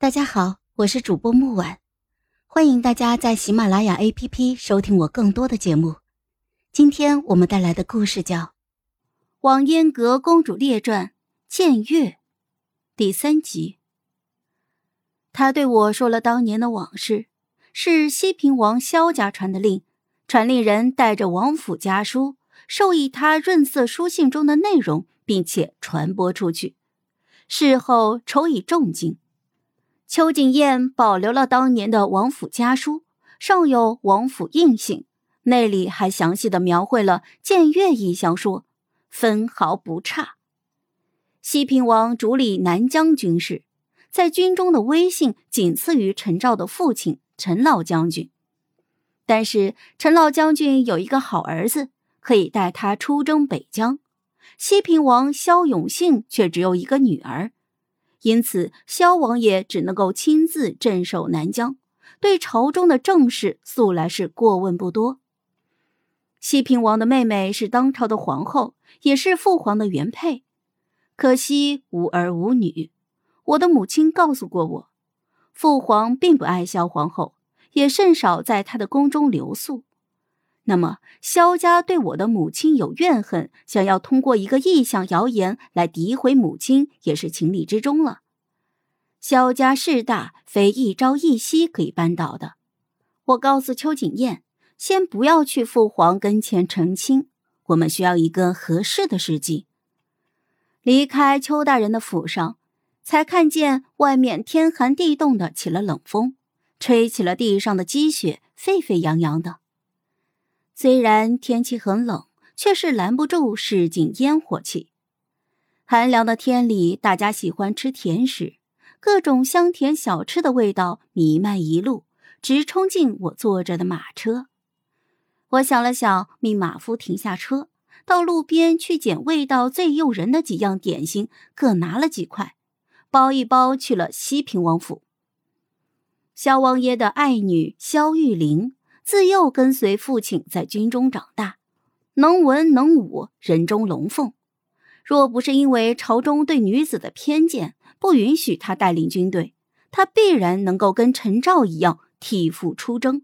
大家好，我是主播木婉，欢迎大家在喜马拉雅 APP 收听我更多的节目。今天我们带来的故事叫《王烟阁公主列传·剑月》第三集。他对我说了当年的往事，是西平王萧家传的令，传令人带着王府家书，授意他润色书信中的内容，并且传播出去，事后酬以重金。邱景燕保留了当年的王府家书，上有王府印信，内里还详细的描绘了建岳意象，说分毫不差。西平王主理南疆军事，在军中的威信仅次于陈昭的父亲陈老将军。但是陈老将军有一个好儿子，可以带他出征北疆，西平王萧永信却只有一个女儿。因此，萧王爷只能够亲自镇守南疆，对朝中的政事素来是过问不多。西平王的妹妹是当朝的皇后，也是父皇的原配，可惜无儿无女。我的母亲告诉过我，父皇并不爱萧皇后，也甚少在她的宫中留宿。那么，萧家对我的母亲有怨恨，想要通过一个异象谣言来诋毁母亲，也是情理之中了。萧家势大，非一朝一夕可以扳倒的。我告诉邱景燕，先不要去父皇跟前澄清，我们需要一个合适的时机。离开邱大人的府上，才看见外面天寒地冻的，起了冷风，吹起了地上的积雪，沸沸扬扬的。虽然天气很冷，却是拦不住市井烟火气。寒凉的天里，大家喜欢吃甜食，各种香甜小吃的味道弥漫一路，直冲进我坐着的马车。我想了想，命马夫停下车，到路边去捡味道最诱人的几样点心，各拿了几块，包一包去了西平王府。萧王爷的爱女萧玉玲。自幼跟随父亲在军中长大，能文能武，人中龙凤。若不是因为朝中对女子的偏见，不允许她带领军队，她必然能够跟陈照一样替父出征。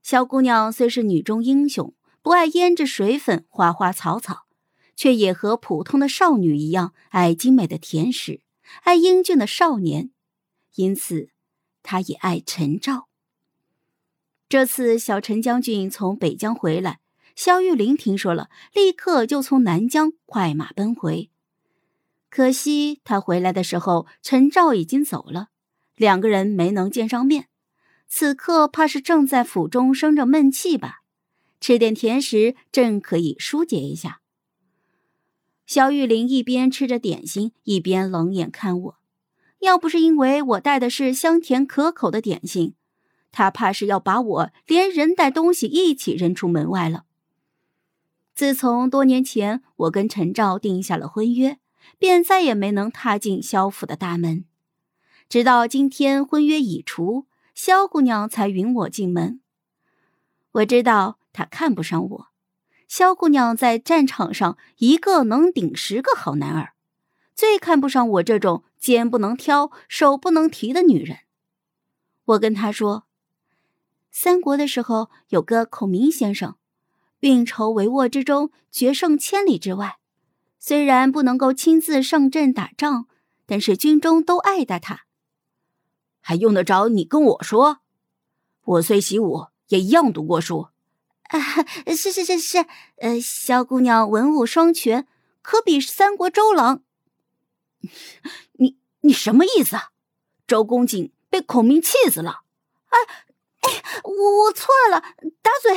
小姑娘虽是女中英雄，不爱胭脂水粉、花花草草，却也和普通的少女一样，爱精美的甜食，爱英俊的少年。因此，她也爱陈照。这次小陈将军从北疆回来，萧玉玲听说了，立刻就从南疆快马奔回。可惜他回来的时候，陈照已经走了，两个人没能见上面。此刻怕是正在府中生着闷气吧，吃点甜食正可以疏解一下。萧玉玲一边吃着点心，一边冷眼看我。要不是因为我带的是香甜可口的点心。他怕是要把我连人带东西一起扔出门外了。自从多年前我跟陈照定下了婚约，便再也没能踏进萧府的大门。直到今天婚约已除，萧姑娘才允我进门。我知道她看不上我。萧姑娘在战场上一个能顶十个好男儿，最看不上我这种肩不能挑、手不能提的女人。我跟她说。三国的时候，有个孔明先生，运筹帷幄之中，决胜千里之外。虽然不能够亲自上阵打仗，但是军中都爱戴他。还用得着你跟我说？我虽习武，也一样读过书。啊，是是是是，呃，萧姑娘文武双全，可比三国周郎。你你什么意思啊？周公瑾被孔明气死了。哎。我我错了，打嘴！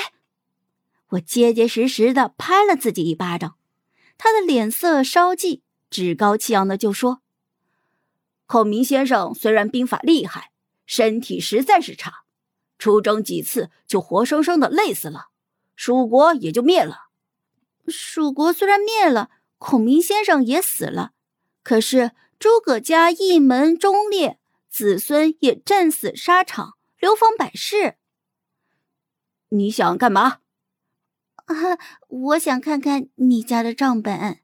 我结结实实的拍了自己一巴掌。他的脸色稍霁，趾高气扬的就说：“孔明先生虽然兵法厉害，身体实在是差，出征几次就活生生的累死了，蜀国也就灭了。蜀国虽然灭了，孔明先生也死了，可是诸葛家一门忠烈，子孙也战死沙场。”流芳百世。你想干嘛？啊，我想看看你家的账本。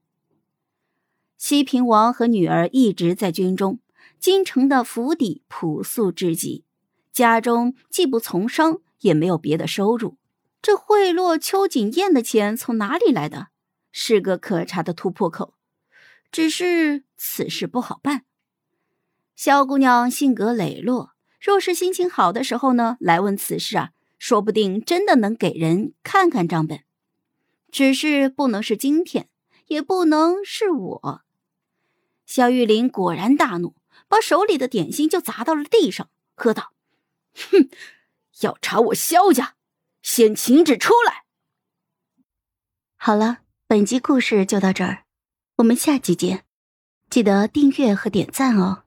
西平王和女儿一直在军中，京城的府邸朴素至极，家中既不从商，也没有别的收入。这贿赂邱景燕的钱从哪里来的？是个可查的突破口。只是此事不好办。小姑娘性格磊落，若是心情好的时候呢，来问此事啊，说不定真的能给人看看账本。只是不能是今天，也不能是我。萧玉林果然大怒，把手里的点心就砸到了地上，喝道：“哼，要查我萧家，先请旨出来。”好了，本集故事就到这儿，我们下集见，记得订阅和点赞哦。